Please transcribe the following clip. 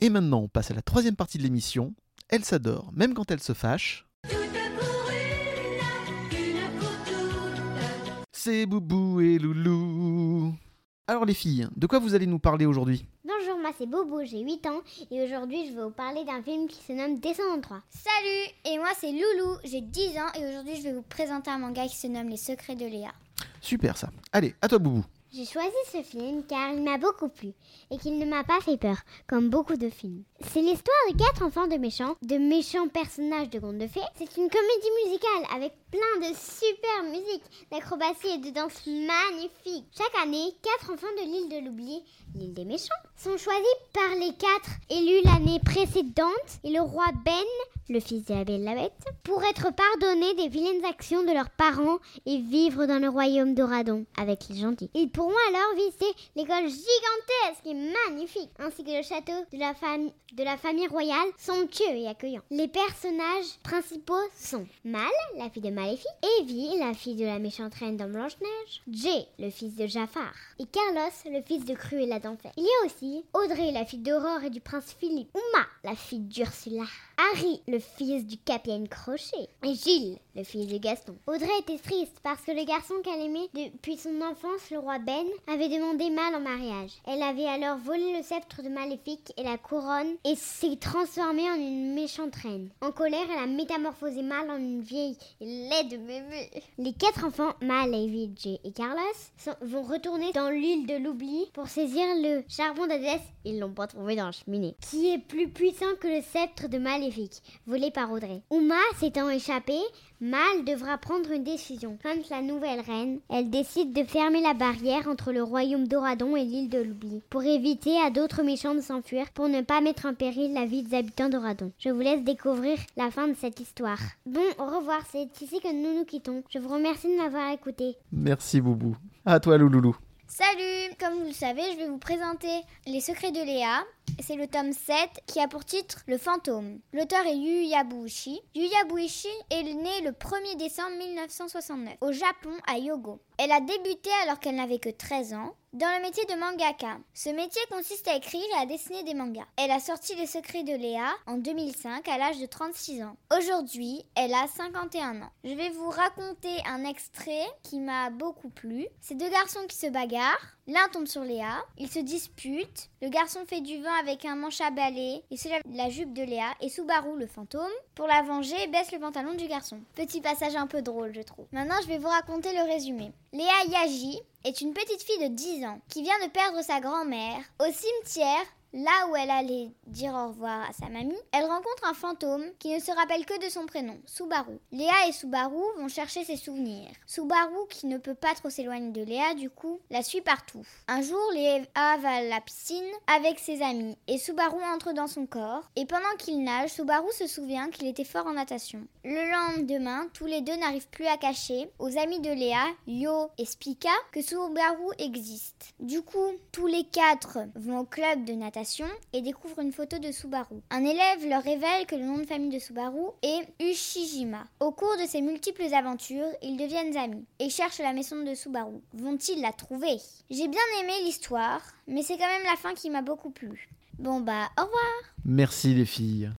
Et maintenant, on passe à la troisième partie de l'émission. Elle s'adore, même quand elle se fâche. C'est Boubou et Loulou. Alors les filles, de quoi vous allez nous parler aujourd'hui? Bonjour, moi c'est Bobo, j'ai 8 ans et aujourd'hui je vais vous parler d'un film qui se nomme Descendant 3. Salut, et moi c'est Loulou, j'ai 10 ans et aujourd'hui je vais vous présenter un manga qui se nomme Les Secrets de Léa. Super ça. Allez, à toi Boubou. J'ai choisi ce film car il m'a beaucoup plu et qu'il ne m'a pas fait peur, comme beaucoup de films. C'est l'histoire de quatre enfants de méchants, de méchants personnages de contes de fées. C'est une comédie musicale avec plein de super musique, d'acrobatie et de danse magnifiques. Chaque année, quatre enfants de l'île de l'oubli, l'île des méchants, sont choisis par les quatre élus l'année précédente et le roi Ben, le fils de la Bête, pour être pardonnés des vilaines actions de leurs parents et vivre dans le royaume d'Oradon avec les gentils. Ils pourront alors visiter l'école gigantesque et magnifique, ainsi que le château de la, fam- de la famille royale, somptueux et accueillant. Les personnages principaux sont Mal, la fille de Maléfique, Evie, la fille de la méchante reine dans Blanche-Neige, Jay, le fils de Jafar, et Carlos, le fils de Cruella d'Enfer. Il y a aussi Audrey, la fille d'Aurore et du prince Philippe, Uma, la fille d'Ursula, Harry, le fils du capitaine Crochet, et Gilles, le fils de Gaston. Audrey était triste parce que le garçon qu'elle aimait depuis son enfance, le roi Ben, avait demandé Mal en mariage. Elle avait alors volé le sceptre de Maléfique et la couronne et s'est transformée en une méchante reine. En colère, elle a métamorphosé Mal en une vieille et laide mémé. Les quatre enfants, Mal, Evie, Jay et Carlos, vont retourner dans l'île de l'oubli pour saisir le charbon d'Hadès. Ils l'ont pas trouvé dans la cheminée. Qui est plus puissant que le sceptre de Maléfique, volé par Audrey. Uma s'étant échappée, Mal devra prendre une décision. Quand la nouvelle reine, elle décide de fermer la barrière entre le royaume d'Oradon et l'île de l'oubli, pour éviter à d'autres méchants de s'enfuir, pour ne pas mettre en péril la vie des habitants d'Oradon. Je vous laisse découvrir la fin de cette histoire. Bon, au revoir, c'est ici que nous nous quittons. Je vous remercie de m'avoir écouté. Merci Boubou. À toi Louloulou. Salut, comme vous le savez, je vais vous présenter Les Secrets de Léa. C'est le tome 7 qui a pour titre Le fantôme. L'auteur est Yu Yabuishi. Yu Yabuishi est née le 1er décembre 1969 au Japon à Yogo. Elle a débuté alors qu'elle n'avait que 13 ans dans le métier de mangaka. Ce métier consiste à écrire et à dessiner des mangas. Elle a sorti Les Secrets de Léa en 2005 à l'âge de 36 ans. Aujourd'hui, elle a 51 ans. Je vais vous raconter un extrait qui m'a beaucoup plu. C'est deux garçons qui se bagarrent. L'un tombe sur Léa, ils se disputent. Le garçon fait du vin avec un manche à balai et se lève la jupe de Léa et Subaru, le fantôme, pour la venger, baisse le pantalon du garçon. Petit passage un peu drôle, je trouve. Maintenant, je vais vous raconter le résumé. Léa Yaji est une petite fille de 10 ans qui vient de perdre sa grand-mère au cimetière. Là où elle allait dire au revoir à sa mamie, elle rencontre un fantôme qui ne se rappelle que de son prénom, Subaru. Léa et Subaru vont chercher ses souvenirs. Subaru, qui ne peut pas trop s'éloigner de Léa, du coup, la suit partout. Un jour, Léa va à la piscine avec ses amis et Subaru entre dans son corps. Et pendant qu'il nage, Subaru se souvient qu'il était fort en natation. Le lendemain, tous les deux n'arrivent plus à cacher aux amis de Léa, Yo et Spika, que Subaru existe. Du coup, tous les quatre vont au club de natation et découvrent une photo de Subaru. Un élève leur révèle que le nom de famille de Subaru est Ushijima. Au cours de ces multiples aventures, ils deviennent amis et cherchent la maison de Subaru. Vont-ils la trouver? J'ai bien aimé l'histoire, mais c'est quand même la fin qui m'a beaucoup plu. Bon bah, au revoir Merci les filles.